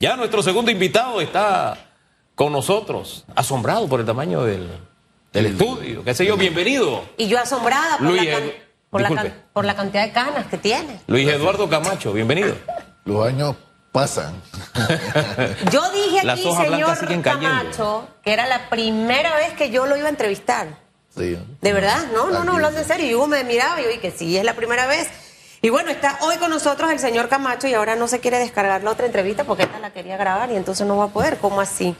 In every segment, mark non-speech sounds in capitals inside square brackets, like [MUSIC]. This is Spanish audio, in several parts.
Ya nuestro segundo invitado está con nosotros, asombrado por el tamaño del, del estudio. ¿Qué sé yo? Bienvenido. Y yo asombrada por, Luis, la, can- por, la, disculpe. can- por la cantidad de canas que tiene. Luis Eduardo Camacho, bienvenido. [LAUGHS] Los años pasan. [LAUGHS] Yo dije Las aquí, señor. Camacho, que era la primera vez que yo lo iba a entrevistar. Sí. ¿De verdad? No, no, no, Aquí hablando en serio. Y Hugo me miraba y yo dije que sí, es la primera vez. Y bueno, está hoy con nosotros el señor Camacho y ahora no se quiere descargar la otra entrevista porque esta la quería grabar y entonces no va a poder. ¿Cómo así?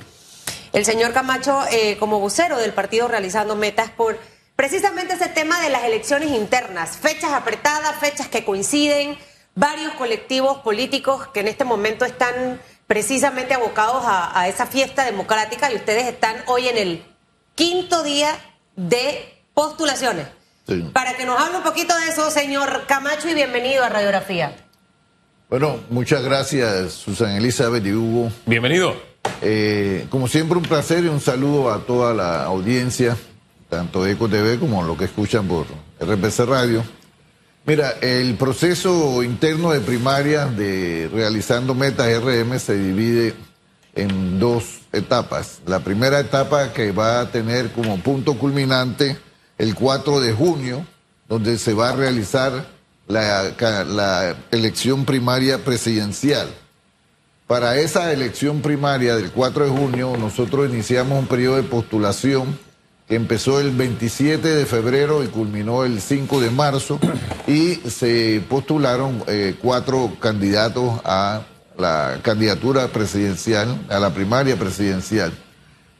El señor Camacho, eh, como vocero del partido, realizando metas por precisamente ese tema de las elecciones internas. Fechas apretadas, fechas que coinciden, varios colectivos políticos que en este momento están precisamente abocados a, a esa fiesta democrática y ustedes están hoy en el quinto día de postulaciones. Sí. Para que nos hable un poquito de eso, señor Camacho, y bienvenido a Radiografía. Bueno, muchas gracias, Susan Elizabeth y Hugo. Bienvenido. Eh, como siempre, un placer y un saludo a toda la audiencia, tanto de Eco TV como lo que escuchan por RPC Radio. Mira, el proceso interno de primaria de realizando metas RM se divide en dos etapas. La primera etapa que va a tener como punto culminante el 4 de junio, donde se va a realizar la, elección primaria presidencial. Para esa elección primaria del 4 de junio, nosotros iniciamos un periodo de postulación que empezó el 27 de febrero y culminó el 5 de marzo y se postularon eh, cuatro candidatos a la candidatura presidencial, a la primaria presidencial.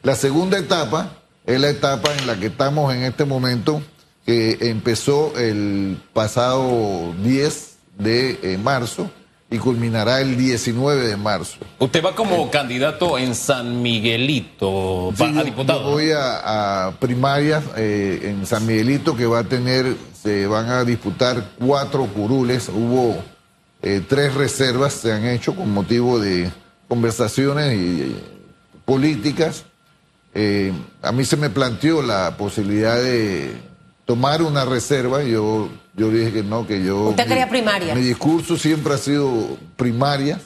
La segunda etapa es la etapa en la que estamos en este momento, que empezó el pasado 10 de eh, marzo y culminará el 19 de marzo. Usted va como candidato en San Miguelito Sí, a diputado. yo voy a, a primarias eh, en San Miguelito que va a tener, se van a disputar cuatro curules. Hubo eh, tres reservas, se han hecho con motivo de conversaciones y, eh, políticas. Eh, a mí se me planteó la posibilidad de tomar una reserva. Yo, yo dije que no, que yo. Usted quería primarias. Mi discurso siempre ha sido primarias.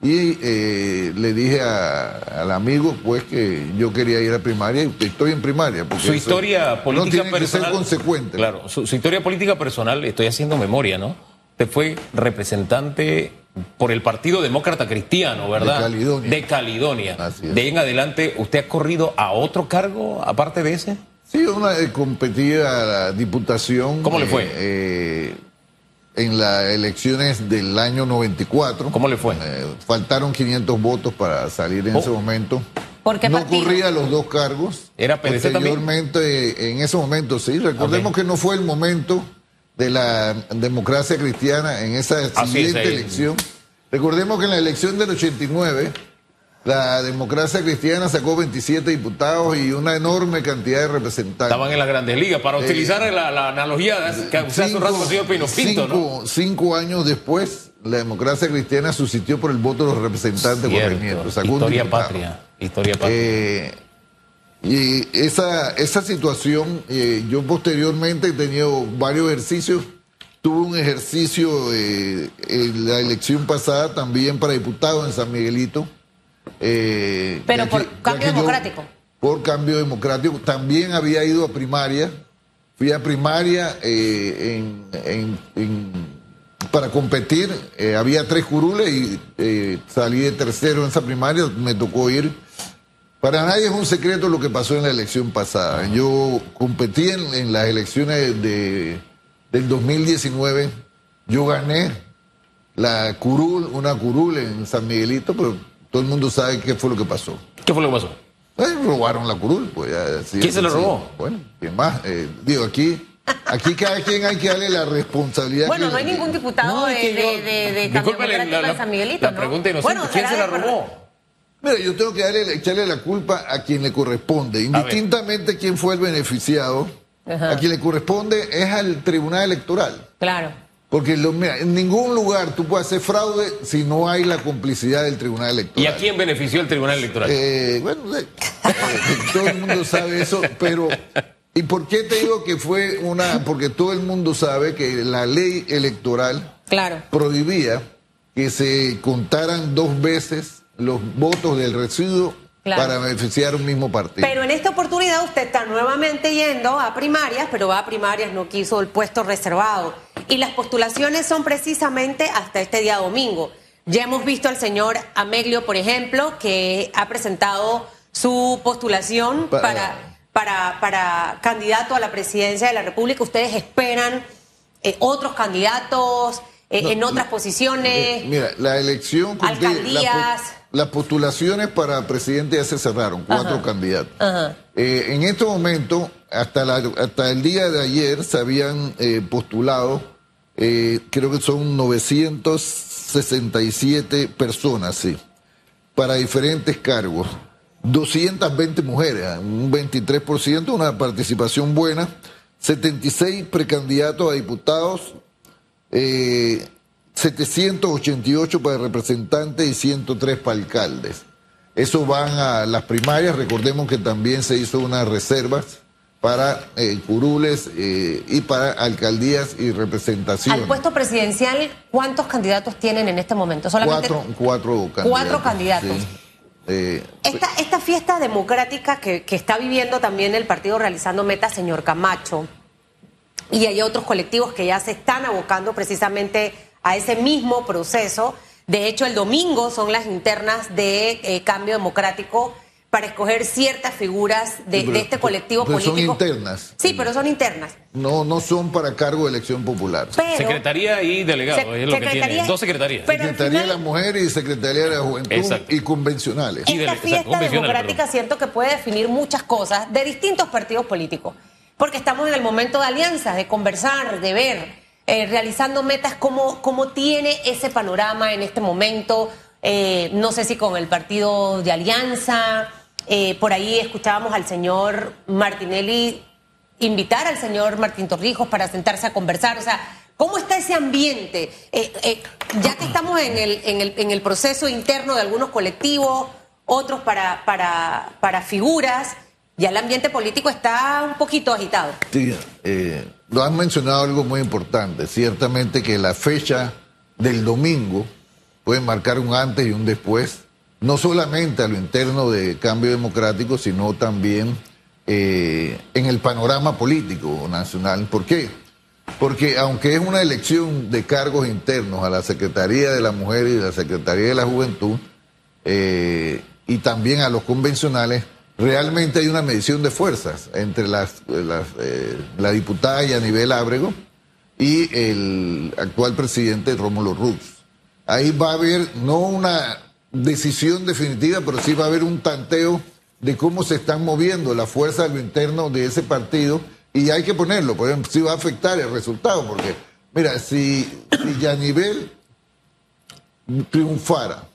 Y eh, le dije a- al amigo, pues, que yo quería ir a primaria y estoy en primaria. Porque Su eso- historia política no tiene personal. que ser consecuente. Claro, su, su historia política personal, estoy haciendo memoria, ¿no? Usted fue representante por el Partido Demócrata Cristiano, ¿verdad? De Caledonia. De Caledonia. Así es. De ahí en adelante, ¿usted ha corrido a otro cargo aparte de ese? Sí, una eh, competí a la diputación. ¿Cómo le fue? eh, eh, en las elecciones del año 94. ¿Cómo le fue? Eh, faltaron 500 votos para salir en Oh. ese momento. ¿Por qué no partido? corría los dos cargos. ¿Era PDC también? Posteriormente, en ese momento sí. Recordemos que no fue el momento de la democracia cristiana en esa es, siguiente elección. Recordemos que en la elección del 89 la democracia cristiana sacó 27 diputados y una enorme cantidad de representantes. Estaban en las grandes ligas. Eh, Para utilizar la, la analogía que usted hace un rato con el señor Pino Pinto, ¿no? cinco- años después, la democracia cristiana sustituyó por el voto de los representantes corregimientos. Sacó Historia patria. Historia patria. Eh, y esa, esa situación, eh, yo posteriormente he tenido varios ejercicios. Tuve un ejercicio eh, en la elección pasada también para diputado en San Miguelito. eh, Pero por que- cambio yo- democrático. por cambio democrático. También había ido a primaria. Fui a primaria en- en- en- para competir. Había tres curules y eh, salí de tercero en esa primaria. Me tocó ir. Para nadie es un secreto lo que pasó en la elección pasada. Yo competí en, en las elecciones de, del 2019. Yo gané la curul, una curul en San Miguelito, pero todo el mundo sabe qué fue lo que pasó. ¿Qué fue lo que pasó? Eh, robaron la curul, pues. ya, así ¿Quién es se la robó? Bueno, ¿quién más? Eh, digo, aquí, aquí cada quien hay que darle la responsabilidad. Bueno, que- no hay ningún diputado No, de, de, la- San Miguelito, la ¿no? pregunta inocente, ¿quién se la robó? Mira, yo tengo que darle, echarle la culpa a quien le corresponde. Indistintamente quién fue el beneficiado, Ajá. a quien le corresponde es al Tribunal Electoral. Claro. Porque lo- mira, en ningún lugar tú puedes hacer fraude si no hay la complicidad del Tribunal ¿Y Electoral. a quién benefició el Tribunal Electoral? Eh, bueno, eh, [LAUGHS] todo el mundo sabe eso, pero ¿y por qué te digo que fue una? Porque todo el mundo sabe que la ley electoral Claro. prohibía que se contaran dos veces los votos del residuo Claro. para beneficiar un mismo partido. Pero en esta oportunidad usted está nuevamente yendo a primarias, pero va a primarias, no quiso el puesto reservado. Y las postulaciones son precisamente hasta este día domingo. Ya hemos visto al señor Ameglio, por ejemplo, que ha presentado su postulación Pa- para, para, para candidato a la presidencia de la República. ¿Ustedes esperan eh, otros candidatos eh, No, en otras posiciones? Mira, la elección. la Alcaldías. Las postulaciones para presidente ya se cerraron, cuatro candidatos. Ajá. Eh, en este momento, hasta, la- hasta el día de ayer, se habían eh, postulado, eh, creo que son 967 personas, sí, para diferentes cargos. 220 mujeres, un 23%, una participación buena. 76 precandidatos a diputados, eh, 788 para representantes y 103 para alcaldes. Eso van a las primarias. Recordemos que también se hizo unas reservas para eh, curules eh, y para alcaldías y representaciones. Al puesto presidencial, ¿cuántos candidatos tienen en este momento? Solamente cuatro, cuatro candidatos. Cuatro candidatos. sí. Eh, Esta, esta fiesta democrática que, que está viviendo también el partido realizando meta, señor Camacho, y hay otros colectivos que ya se están abocando precisamente a ese mismo proceso. De hecho, el domingo son las internas de eh, cambio democrático para escoger ciertas figuras de, Sí, pero- de este colectivo pero son político. internas. Sí, pero son internas. no, no son para cargo de elección popular. Pero, Secretaría y delegado, Se- es lo que tiene. Dos secretarías. Secretaría de la Mujer y Secretaría de la Juventud Exacto. y convencionales. Y de- Esta exacto, fiesta convencional, democrática perdón. siento que puede definir muchas cosas de distintos partidos políticos, porque estamos en el momento de alianzas, de conversar, de ver, eh, realizando metas, cómo, cómo tiene ese panorama en este momento, eh, no sé si con el partido de alianza, eh, por ahí escuchábamos al señor Martinelli invitar al señor Martín Torrijos para sentarse a conversar, o sea, ¿cómo está ese ambiente? Ya que estamos en el, en, el, en el proceso interno de algunos colectivos, otros para, para, para figuras, ya el ambiente político está un poquito agitado. Sí, eh, lo han mencionado algo muy importante. Ciertamente que la fecha del domingo puede marcar un antes y un después, no solamente a lo interno de cambio democrático, sino también eh, en el panorama político nacional. ¿Por qué? Porque aunque es una elección de cargos internos a la Secretaría de la Mujer y de la Secretaría de la Juventud, eh, y también a los convencionales, realmente hay una medición de fuerzas entre las, eh, la diputada Yanibel Ábrego y el actual presidente Rómulo Rux. Ahí va a haber no una decisión definitiva, pero sí va a haber un tanteo de cómo se están moviendo las fuerzas a lo interno de ese partido y hay que ponerlo, por ejemplo, si va a afectar el resultado, porque mira, si, si Yanibel triunfara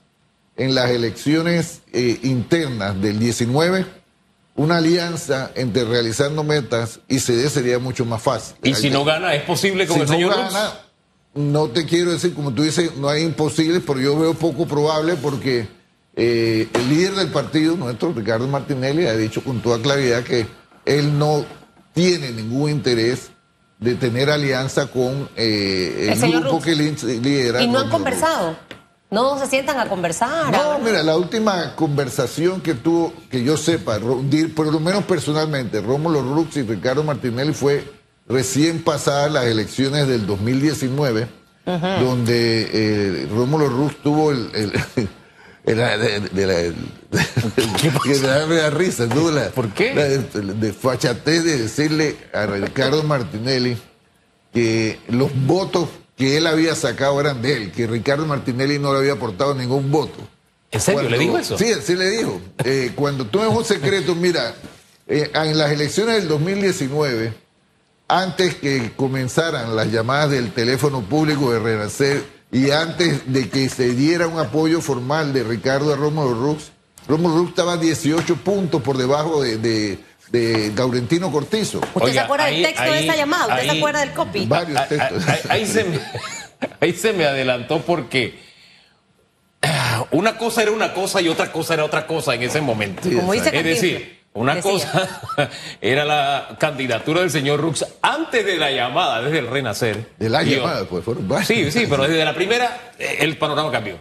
en las elecciones eh, internas del 19, una alianza entre realizando metas y CD sería mucho más fácil. Y si no gana, ¿es posible con si el no señor gana, no te quiero decir, como tú dices, no hay imposibles, pero yo veo poco probable porque eh, el líder del partido, nuestro Ricardo Martinelli, ha dicho con toda claridad que él no tiene ningún interés de tener alianza con eh, el, grupo Rux. que li- lidera. Y no han Rux. No se sientan a conversar. No, mira, la última conversación que tuvo, que yo sepa, por lo menos personalmente, Rómulo Rux y Ricardo Martinelli fue recién pasadas las elecciones del 2019, donde eh, Rómulo Rux tuvo el... el- de, de la, el- que me da, risa, ¿no? La- ¿Por qué? la de, de fachatez de decirle a Ricardo Martinelli que los votos que él había sacado eran de él, que Ricardo Martinelli no le había aportado ningún voto. ¿En serio? ¿Le dijo eso? Sí, sí le dijo. Eh, cuando tú es un secreto, [LAUGHS] mira, eh, en las elecciones del 2019, antes que comenzaran las llamadas del teléfono público de Renacer y antes de que se diera un apoyo formal de Ricardo a Rómulo Rux, Rómulo Rux estaba 18 puntos por debajo de, de, de Gaurentino Cortizo. ¿Usted se acuerda ahí- del texto de esa llamada? ¿Usted ahí- se acuerda del copy? Varios Ahí, textos. ahí- ahí se me, [LAUGHS] ahí se me adelantó porque ah, una cosa era una cosa y otra cosa era otra cosa en ese momento. Sí, Como dice es decir, una decía. cosa [LAUGHS] era la candidatura del señor Rux antes de la llamada, desde el renacer. De la llamada, pues fueron varios. Sí, sí, pero desde la primera eh, el panorama cambió.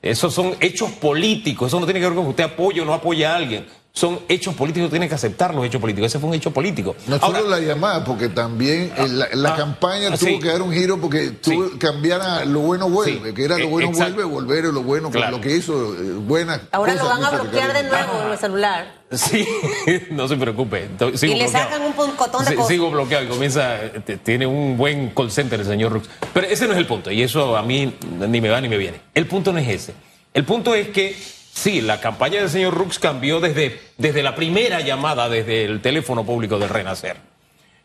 Esos son hechos políticos, eso no tiene que ver con que usted apoye o no apoya a alguien son hechos políticos, tiene que aceptar los hechos políticos. Ese fue un hecho político. No solo la llamada, porque también eh, la, ah, campaña ah, tuvo que dar un giro porque tuvo que cambiar a lo bueno vuelve, que era lo bueno vuelve, volver a lo bueno, lo que hizo, eh, buena. Ahora lo van a bloquear de nuevo en el celular. Sí, [LAUGHS] no se preocupe. y le sacan un cotón de cosas. Sigo bloqueado y comienza, tiene un buen call center el señor Rux. Pero ese no es el punto, y eso a mí ni me va ni me viene. El punto no es ese. El punto es que Sí, la campaña del señor Rux cambió desde, desde la primera llamada, desde el teléfono público del Renacer.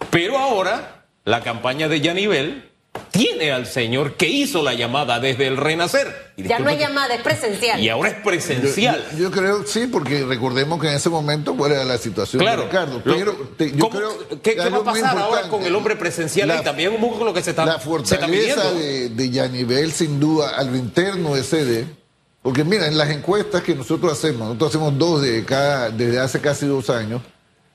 Pero ahora la campaña de Yanivel tiene al señor que hizo la llamada desde el Renacer. ya no hay llamada, es presencial. Y ahora es presencial. Yo, creo, sí, porque recordemos que en ese momento era la situación claro, de Ricardo. Pero yo creo ¿qué, va a pasar ahora con el hombre presencial y también un poco lo que se está La fortaleza de, de Yanivel, sin duda, al interno de CD porque mira, en las encuestas que nosotros hacemos, nosotros hacemos dos de cada, desde hace casi dos años,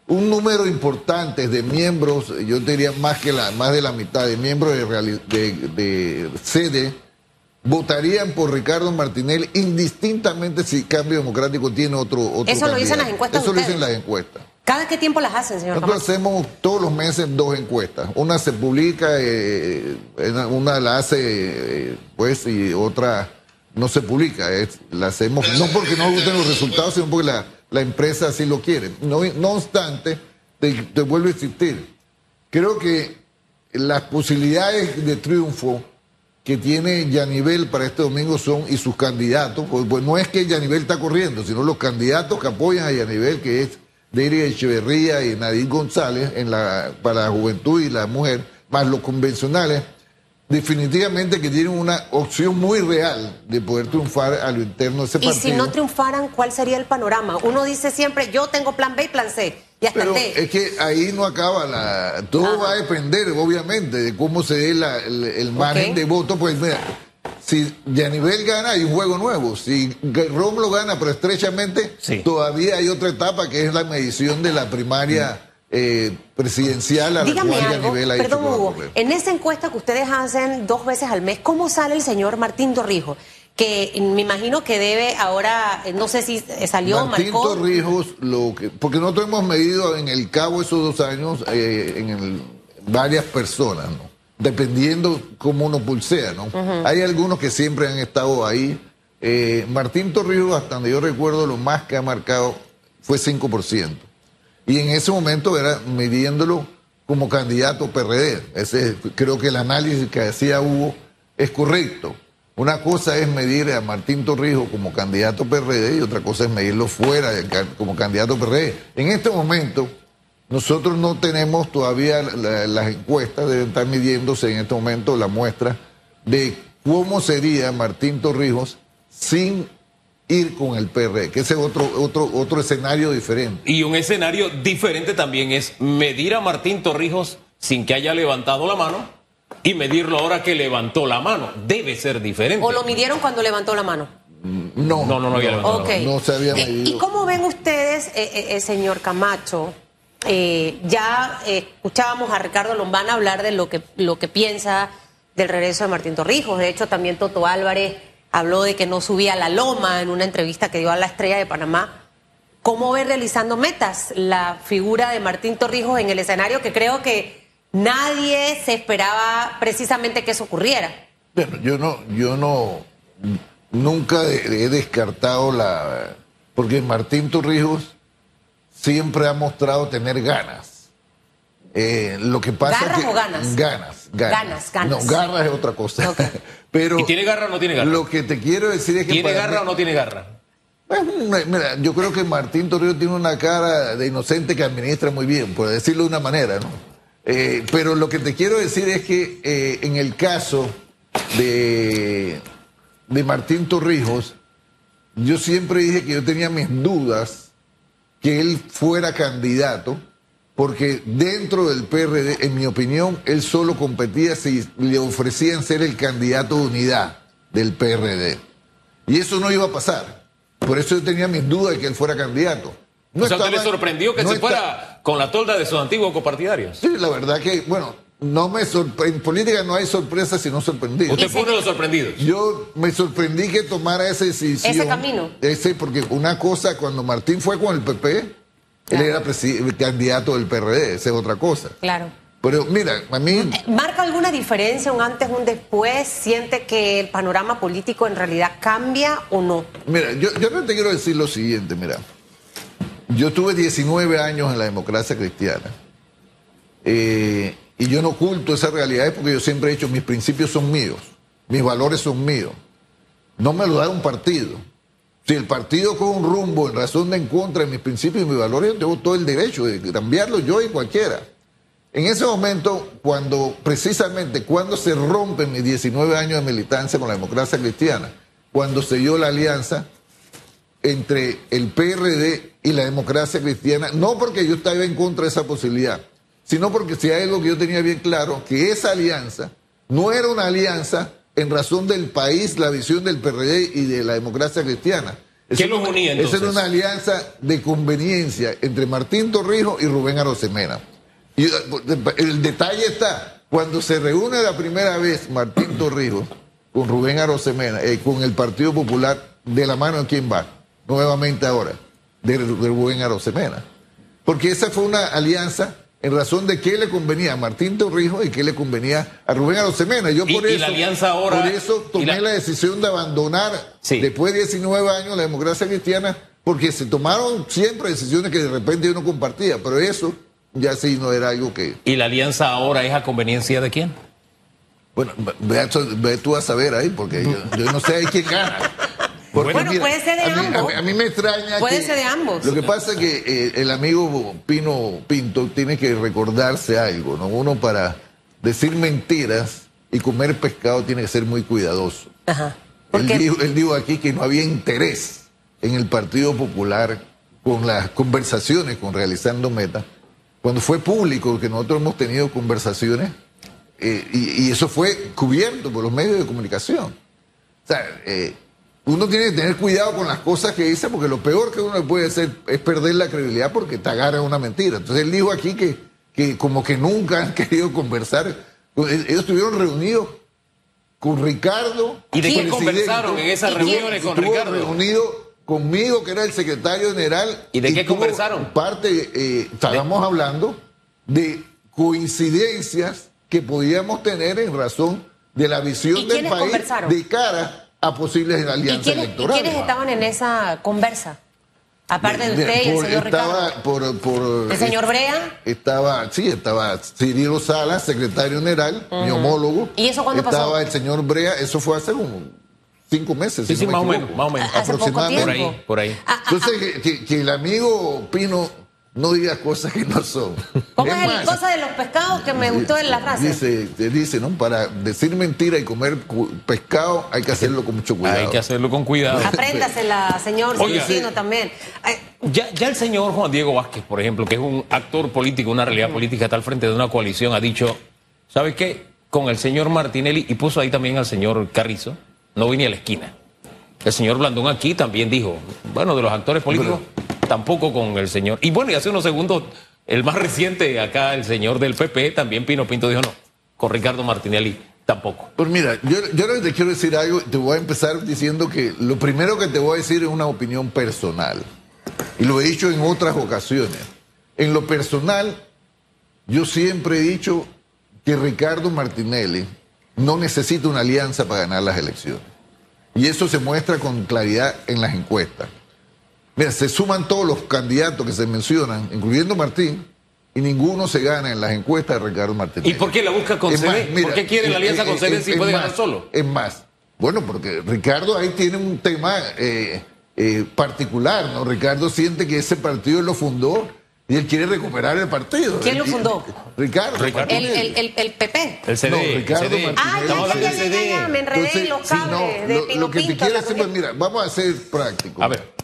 un número importante de miembros, yo diría más que la, más de la mitad de miembros de, de, sede, votarían por Ricardo Martinelli indistintamente si Cambio Democrático tiene otro, otro Eso lo dicen las encuestas. Eso lo dicen las encuestas. ¿Cada qué tiempo las hacen, señor? Nosotros hacemos todos los meses dos encuestas. Una se publica, eh, una la hace, eh, pues, y otra no se publica. la hacemos no porque no gusten los resultados, sino porque la, la empresa así lo quiere. No, no obstante, te, vuelvo a insistir. Creo que las posibilidades de triunfo que tiene Yanivel para este domingo son, y sus candidatos, pues, pues no es que Yanivel está corriendo, sino los candidatos que apoyan a Yanivel, que es Deiri Echeverría y Nadine González en la, para la juventud y la mujer, más los convencionales definitivamente que tienen una opción muy real de poder triunfar a lo interno de ese partido. Y si no triunfaran, ¿cuál sería el panorama? Uno dice siempre, yo tengo plan B y plan C. Y hasta Pero es que ahí no acaba la... Todo va a depender, obviamente, de cómo se dé el, margen de voto. Pues mira, si Yanivel gana, hay un juego nuevo. Si lo gana, pero estrechamente, todavía hay otra etapa que es la medición de la primaria eh, presidencial a Dígame algo, perdón Hugo, en esa encuesta que ustedes hacen dos veces al mes, ¿cómo sale el señor Martín Torrijos? Que me imagino que debe ahora, eh, no sé si salió, Martín Torrijos, lo que, porque nosotros hemos medido en el cabo esos dos años eh, en varias personas, ¿no? Dependiendo cómo uno pulsea, ¿no? Hay algunos que siempre han estado ahí. Martín Torrijos, hasta donde yo recuerdo, lo más que ha marcado fue 5%. Y en ese momento era midiéndolo como candidato PRD. Creo que el análisis que hacía Hugo es correcto. Una cosa es medir a Martín Torrijos como candidato PRD y otra cosa es medirlo fuera como candidato PRD. En este momento, nosotros no tenemos todavía las encuestas, deben estar midiéndose en este momento la muestra de cómo sería Martín Torrijos sin ir con el PRD, que ese es otro, otro, otro escenario diferente. Y un escenario diferente también es medir a Martín Torrijos sin que haya levantado la mano y medirlo ahora que levantó la mano. Debe ser diferente. ¿O lo midieron cuando levantó la mano? No, no, no, no había levantado No se había medido. ¿Y cómo ven ustedes, eh, eh, eh señor Camacho? Eh, ya escuchábamos a Ricardo Lombana hablar de lo que, lo que piensa del regreso de Martín Torrijos. De hecho, también Toto Álvarez habló de que no subía a la loma en una entrevista que dio a la Estrella de Panamá. ¿Cómo ve realizando metas la figura de Martín Torrijos en el escenario que creo que nadie se esperaba precisamente que eso ocurriera? Bueno, yo no, yo no, nunca he descartado la, porque Martín Torrijos siempre ha mostrado tener ganas. Eh, lo que pasa ¿Garras es que, o ganas? Ganas, ganas. Ganas, No, garras es otra cosa. [LAUGHS] Pero ¿Y tiene garra o no tiene garra? Lo que te quiero decir es que. ¿Tiene garra o no tiene garra? mira, yo creo que Martín Torrijos tiene una cara de inocente que administra muy bien, por decirlo de una manera, ¿no? Eh, pero lo que te quiero decir es que eh, en el caso de, de Martín Torrijos, yo siempre dije que yo tenía mis dudas que él fuera candidato porque dentro del PRD, en mi opinión, él solo competía si le ofrecían ser el candidato de unidad del PRD. Y eso no iba a pasar. Por eso yo tenía mis dudas de que él fuera candidato. No o sea, ¿usted le sorprendió que se fuera con la tolda de sus antiguos copartidarios? Sí, la verdad que, bueno, no me sorpre- en política no hay sorpresas sino sorprendidos. Usted fue uno de los sorprendidos. Yo me sorprendí que tomara esa decisión. Ese camino. Ese, porque una cosa, cuando Martín fue con el PP, él era candidato del PRD, esa es otra cosa. Claro. Pero mira, a mí, Eh, ¿Marca alguna diferencia un antes, un después? ¿Siente que el panorama político en realidad cambia o no? mira, yo, yo no te quiero decir lo siguiente, mira. Yo tuve 19 años en la democracia cristiana. Eh, y yo no oculto esas realidades porque yo siempre he dicho, mis principios son míos, mis valores son míos. No me lo da un partido. Si el partido con un rumbo en razón de en contra mis principios y mis valores, yo tengo todo el derecho de cambiarlo yo y cualquiera. En ese momento, cuando precisamente cuando se rompen mis 19 años de militancia con la democracia cristiana, cuando se dio la alianza entre el PRD y la democracia cristiana, no porque yo estaba en contra de esa posibilidad, sino porque si hay algo que yo tenía bien claro, que esa alianza no era una alianza en razón del país, la visión del PRD y de la democracia cristiana. ¿Qué los unía, Esa era una alianza de conveniencia entre Martín Torrijos y Rubén Arosemena. Y eh, el detalle está, cuando se reúne la primera vez Martín Torrijos con Rubén Arosemena, eh, con el Partido Popular, de la mano de quién va, nuevamente ahora, de, de Rubén Arosemena. Porque esa fue una alianza en razón de qué le convenía a Martín Torrijos y qué le convenía a Rubén Arosemena. Yo Y- por y eso, la alianza ahora- por eso tomé la- la... decisión de abandonar Sí. después de 19 años la democracia cristiana, porque se tomaron siempre decisiones que de repente yo no compartía, pero eso ya sí no era algo que... ¿Y la alianza ahora es a conveniencia de quién? Bueno, ve tú a saber ahí, porque yo, yo no sé ahí quién gana. Porque, Bueno, puede ser de a mí, ambos. a mí- a mí me extraña Puede que- ser de ambos. Lo que pasa es que eh, el amigo Pino Pinto tiene que recordarse algo, ¿no? Uno para decir mentiras y comer pescado tiene que ser muy cuidadoso. Ajá. Él dijo, él dijo aquí que no había interés en el Partido Popular con las conversaciones con Realizando Meta, cuando fue público que nosotros hemos tenido conversaciones eh, y, y eso fue cubierto por los medios de comunicación. O sea, eh, uno tiene que tener cuidado con las cosas que dice porque lo peor que uno le puede hacer es perder la credibilidad porque te agarra una mentira. Entonces él dijo aquí que, que como que nunca han [LAUGHS] querido conversar. Ellos estuvieron reunidos con Ricardo. ¿Y de qué conversaron en esas reuniones con Ricardo? reunido conmigo, que era el secretario general. ¿Y de qué conversaron? Parte, eh, estábamos hablando de coincidencias que podíamos tener en razón de la visión ¿Y del quiénes país conversaron? de cara a posibles ¿y alianzas y electorales. quiénes estaban en esa conversa? Aparte de Mira, usted y el señor estaba Ricardo. por, por- ¿El señor Brea? Estaba, sí, estaba Cirilo Salas, secretario general, mi homólogo. ¿Y eso cuándo pasó? Estaba el señor Brea, eso fue hace como cinco meses. Sí, si sí, no me más o menos, más o menos. Aproximadamente. Por ahí, por ahí. Ah, ah, Entonces, que- que el amigo Pino no diga cosas que no son. ¿Cómo es, más, el cosa de los pescados que me gustó en la frase? Dice, te dice, ¿no? Para decir mentira y comer pescado hay que hacerlo con mucho cuidado. Hay que hacerlo con cuidado. [LAUGHS] Apréndasela, señor. Celestino, también. Ay, Ya, ya el señor Juan Diego Vázquez, por ejemplo, que es un actor político, una realidad política, está al frente de una coalición, ha dicho, ¿sabe qué? Con el señor Martinelli, y puso ahí también al señor Carrizo, no vine a la esquina. El señor Blandón aquí también dijo, bueno, de los actores políticos, tampoco con el señor. Y bueno, y hace unos segundos, el más reciente acá, el señor del PP, también Pino Pinto dijo, no, con Ricardo Martinelli tampoco. Pues mira, yo, yo te quiero decir algo, te voy a empezar diciendo que lo primero que te voy a decir es una opinión personal. Y lo he dicho en otras ocasiones. En lo personal, yo siempre he dicho que Ricardo Martinelli no necesita una alianza para ganar las elecciones. Y eso se muestra con claridad en las encuestas. Mira, se suman todos los candidatos que se mencionan, incluyendo Martín, y ninguno se gana en las encuestas de Ricardo Martinelli. ¿Y por qué la busca con Es CD? mira, ¿Por qué quiere la alianza eh, con CD si es puede más, ganar solo? Es más, bueno, porque Ricardo ahí tiene un tema eh, eh, particular, ¿no? Ricardo siente que ese partido lo fundó y él quiere recuperar el partido. ¿Quién lo fundó? Ricardo. Ricardo. el, Martinelli. el, el, el PP. El CD. No, el Ricardo CD. Martinelli. Ah, ya, ya, ya, ya, me enredé Entonces, en los sí, cables no, de lo, Pino lo que te quiero pues mira, vamos a ser prácticos. A ver.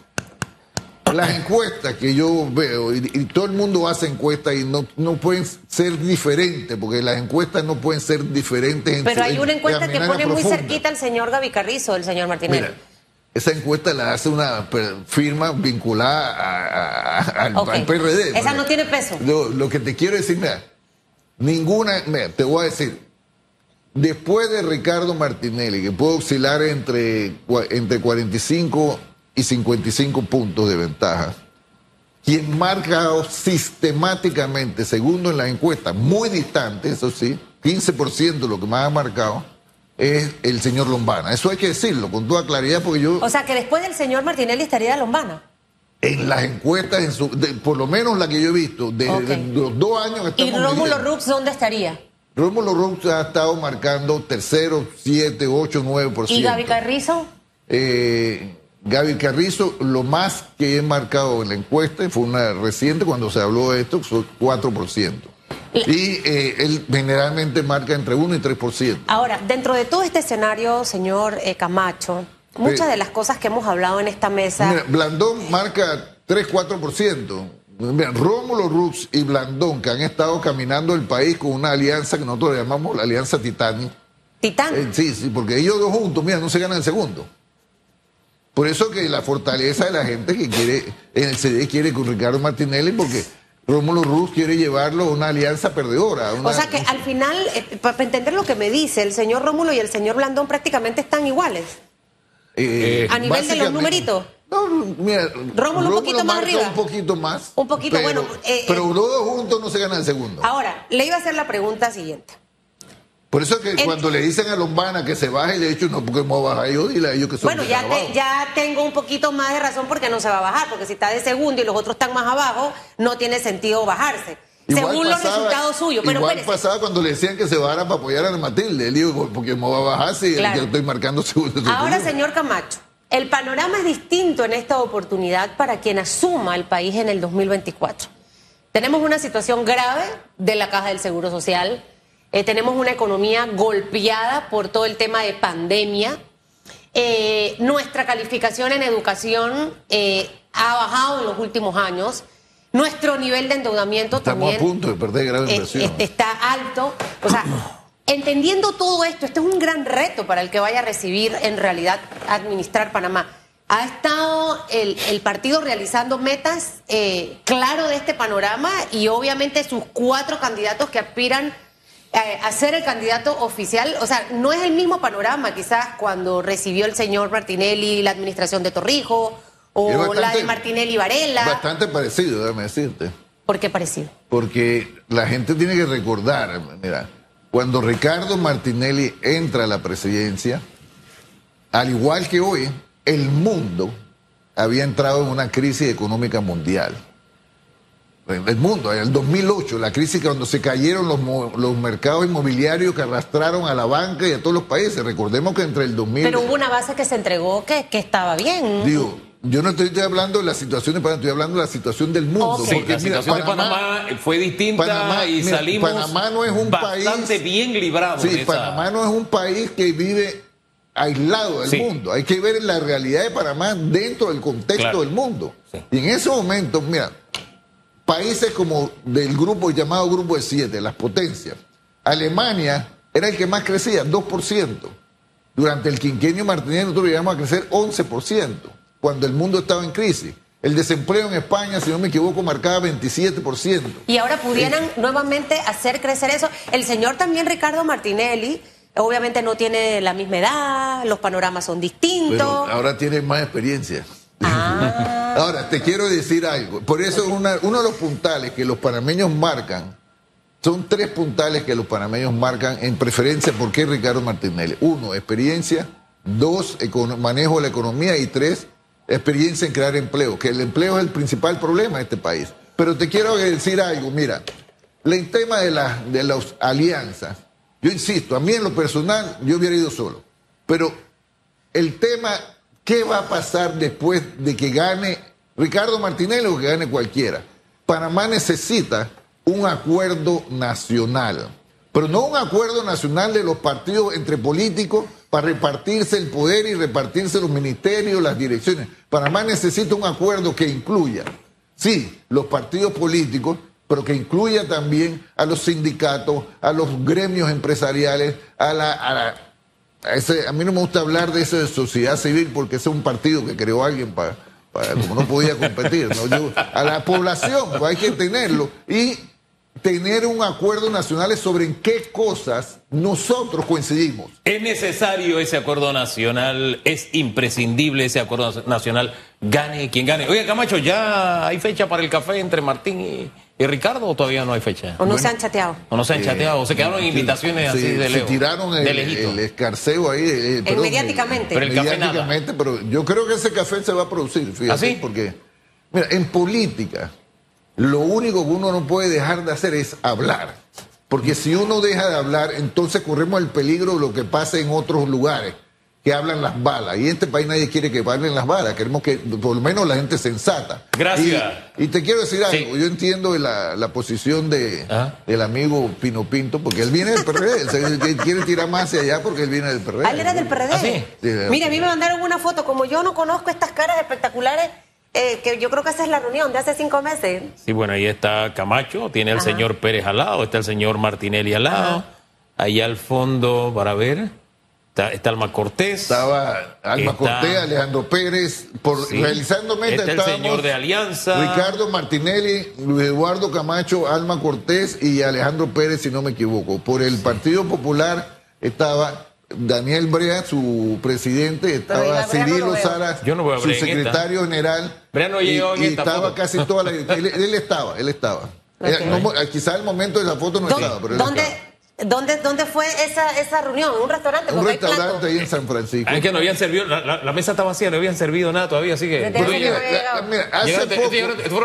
[LAUGHS] Las encuestas que yo veo, y, y todo el mundo hace encuestas y no, no pueden ser diferentes, porque las encuestas no pueden ser diferentes. en Pero hay una en- encuesta que pone muy cerquita al señor Gaby Carrizo, el señor Martinelli. Mira, esa encuesta la hace una firma vinculada a- a- a- al, PRD. Esa ¿no? no tiene peso. Lo, lo que te quiero decir, mira, Ninguna, mira, te voy a decir, después de Ricardo Martinelli, que puede oscilar entre, entre 45 y 55 puntos de ventaja, quien marca sistemáticamente, segundo en la encuesta, muy distante, eso sí, 15% lo que más ha marcado, es el señor Lombana. Eso hay que decirlo con toda claridad porque yo... O sea, que después del señor Martinelli estaría Lombana. En las encuestas, en su, por lo menos la que yo he visto, de, los dos años que estamos ¿Y Rómulo Rux dónde estaría? Rómulo Rux ha estado marcando tercero, 7, 8, 9%. ¿Y Gaby Carrizo? Eh, Gaby Carrizo, lo más que he marcado en la encuesta, fue una reciente cuando se habló de esto, fue 4%. Y eh, él generalmente marca entre 1 y 3%. Ahora, dentro de todo este escenario, señor eh, Camacho, muchas de las cosas que hemos hablado en esta mesa. Mira, Blandón marca 3-4%. Rómulo Rux y Blandón, que han estado caminando el país con una alianza que nosotros llamamos la Alianza Titani. ¿Titán? Eh, sí, sí, porque ellos dos juntos, mira, no se ganan el segundo. Por eso que la fortaleza de la gente que quiere, en el CD quiere con Ricardo Martinelli, porque Rómulo Ruz quiere llevarlo a una alianza perdedora. o sea que al final, eh, para entender lo que me dice, el señor Rómulo y el señor Blandón prácticamente están iguales. Eh, a nivel de los numeritos. No, mira, Rómulo un poquito más arriba. Un poquito más. Un poquito, bueno. Eh, pero los dos juntos no se gana el segundo. Ahora, le iba a hacer la pregunta siguiente. Por eso es que cuando le dicen a Lombana que se baje, le he dicho, no, porque me voy a bajar yo, dile a ellos que son Bueno, ya, ya tengo un poquito más de razón porque no se va a bajar, porque si está de segundo y los otros están más abajo, no tiene sentido bajarse. según los resultados suyos. Pero igual pasaba cuando le decían que se bajara para apoyar a Matilde. Él dijo, porque me va a bajar si yo estoy marcando segundo. Ahora, señor Camacho, el panorama es distinto en esta oportunidad para quien asuma el país en el 2024. Tenemos una situación grave de la Caja del Seguro Social eh, tenemos una economía golpeada por todo el tema de pandemia. Eh, nuestra calificación en educación eh, ha bajado en los últimos años. Nuestro nivel de endeudamiento también. a punto de perder gran inversión. está alto. O sea, [CLEARS THROAT] entendiendo todo esto, este es un gran reto para el que vaya a recibir en realidad administrar Panamá. Ha estado el, el partido realizando metas claro de este panorama y obviamente sus cuatro candidatos que aspiran eh, a ser el candidato oficial, o sea, no es el mismo panorama quizás cuando recibió el señor Martinelli la administración de Torrijos o la de Martinelli Varela. Bastante parecido, déjame decirte. ¿Por qué parecido? Porque la gente tiene que recordar, mira, cuando Ricardo Martinelli entra a la presidencia, al igual que hoy, el mundo había entrado en una crisis económica mundial el mundo, en el 2008, la crisis cuando se cayeron los, los mercados inmobiliarios que arrastraron a la banca y a todos los países. Recordemos que entre el 2000... Pero hubo una base que se entregó que, que estaba bien. Digo, yo no estoy, hablando de la situación de Panamá, estoy hablando de la situación del mundo. porque, la situación de Panamá fue distinta y salimos Panamá no es un bastante bien librado. Sí, Panamá no es un país que vive aislado del mundo. Hay que ver la realidad de Panamá dentro del contexto del mundo. Y en ese momento, mira, países como del grupo llamado Grupo de Siete, las potencias. Alemania era el que más crecía, 2%. Durante el quinquenio Martínez nosotros llegamos a crecer 11%, cuando el mundo estaba en crisis. El desempleo en España, si no me equivoco, marcaba 27%. Y ahora pudieran nuevamente hacer crecer eso. El señor también, Ricardo Martinelli, obviamente no tiene la misma edad, los panoramas son distintos. ahora tiene más experiencia. Ah. Ahora, te quiero decir algo. Por eso uno de los puntales que los panameños marcan, son tres puntales que los panameños marcan en preferencia por qué Ricardo Martinelli. Uno, experiencia. Dos, manejo de la economía. Y tres, experiencia en crear empleo. Que el empleo es el principal problema de este país. Pero te quiero decir algo. Mira, el tema de, de las alianzas. Yo insisto, a mí en lo personal, yo hubiera ido solo. Pero el tema ¿Qué va a pasar después de que gane Ricardo Martinelli o que gane cualquiera? Panamá necesita un acuerdo nacional, pero no un acuerdo nacional de los partidos entre políticos para repartirse el poder y repartirse los ministerios, las direcciones. Panamá necesita un acuerdo que incluya, sí, los partidos políticos, pero que incluya también a los sindicatos, a los gremios empresariales, a la mí no me gusta hablar de eso de sociedad civil porque ese es un partido que creó alguien para, como no podía competir. a la población pues hay que tenerlo y tener un acuerdo nacional sobre en qué cosas nosotros coincidimos. Es necesario ese acuerdo nacional, es imprescindible ese acuerdo nacional, gane quien gane. Oye, Camacho, ¿ya hay fecha para el café entre Martín y, y Ricardo o todavía no hay fecha? O no se han chateado. O no se han chateado, o se quedaron en invitaciones Sí, así de se lejos. tiraron el, el escarceo ahí. eh, perdón, mediáticamente. Pero el café nada. mediáticamente, pero yo creo que ese café se va a producir, fíjate, ¿Ah, sí? porque, mira, en política, lo único que uno no puede dejar de hacer es hablar. Porque si uno deja de hablar, entonces corremos el peligro de lo que pasa en otros lugares, que hablan las balas. Y en este país nadie quiere que hablen las balas, queremos que por lo menos la gente sensata. Gracias. Y, y te quiero decir algo, Sí. yo entiendo la, la posición de, Ah. del amigo Pino Pinto, porque él viene del PRD, quiere tirar más hacia allá porque él viene del PRD. Ah, él era del PRD. ¿Ah, sí? Sí, era- Mira, a mí me mandaron una foto, como yo no conozco estas caras espectaculares, eh, que yo creo que esa es la reunión de hace cinco meses. Sí, bueno, ahí está Camacho, tiene el Ajá. señor Pérez al lado, está el señor Martinelli al lado, allá al fondo, para ver, está, está Alma Cortés. Estaba Alma Está- Cortés, Alejandro Pérez, por, Sí. realizando meta Está el señor de Alianza. Ricardo Martinelli, Luis Eduardo Camacho, Alma Cortés y Alejandro Pérez, si no me equivoco. Por el Partido Popular estaba Daniel Brea, su presidente, estaba no Cirilo lo veo. Sara, Yo no su en secretario general. Brea no y, llegó y esta estaba foto. casi toda la... [LAUGHS] Él, él estaba, él estaba. Eh, Ok. no, quizá el momento de la foto no ¿Dó- estaba, pero él ¿Dónde, estaba. Dónde, ¿Dónde fue esa, esa reunión? ¿En un restaurante? Un restaurante ahí en San Francisco. Ah, es que no habían servido, la, la- la mesa está vacía, no habían servido nada todavía, así que... No había La- mira, hace poco,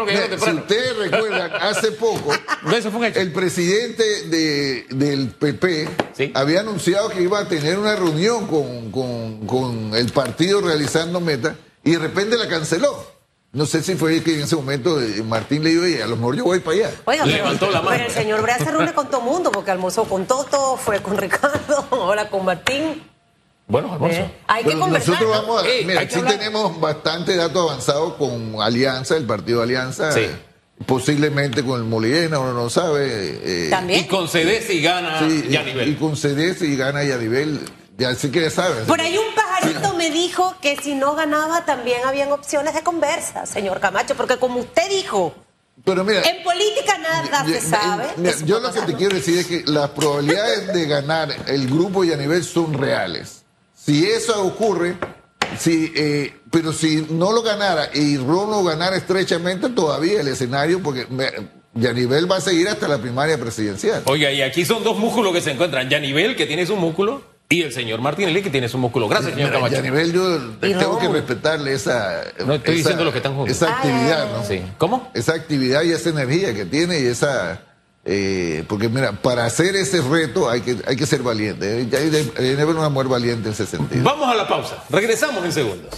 mira, si ustedes recuerdan, [LAUGHS] hace poco, No, eso fue un hecho. el presidente de- del PP Sí. había anunciado que iba a tener una reunión con, con- con el partido realizando meta y de repente la canceló. No sé si fue que en ese momento eh, Martín le dijo, "Oye, a lo mejor yo voy para allá. Oiga, pero, Levantó la mano. pero el señor Brea se reúne con todo mundo, porque almorzó con Toto, fue con [LAUGHS] Ricardo, ahora con Martín. Bueno, almuerzo. Eh, hay que conversar. nosotros ¿no? vamos a, Ey, mira, sí hablar. tenemos bastante datos avanzados con Alianza, el partido Alianza, Sí. posiblemente con el Molina, uno no sabe. eh, También. Y concede si gana Sí, y, nivel. y con CDS y gana Yanivel, ya sí que ya saben. Por ahí un me dijo que si no ganaba también habían opciones de conversa, señor Camacho, porque como usted dijo, Pero mira, en política nada se sabe. mira, yo lo que te quiero decir es que las probabilidades de ganar el grupo Yanivel son reales. Si eso ocurre, si, eh, pero si no lo ganara y Ron lo ganara estrechamente, todavía el escenario, porque me- Yanivel va a seguir hasta la primaria presidencial. Oiga, y aquí son dos músculos que se encuentran. Yanivel, que tiene su músculo, y el señor Martinelli, que tiene su músculo. Gracias, señor Mira, Camacho. Yanivel, yo Y tengo que respetarle esa, No, estoy esa- diciendo lo que están juntos. esa actividad, ay, ay. ¿no? Sí. ¿Cómo? esa actividad y esa energía que tiene y esa eh, porque mira para hacer ese reto hay que hay que ser valiente hay, que haber una mujer valiente en ese sentido Vamos a la pausa. Regresamos en segundos.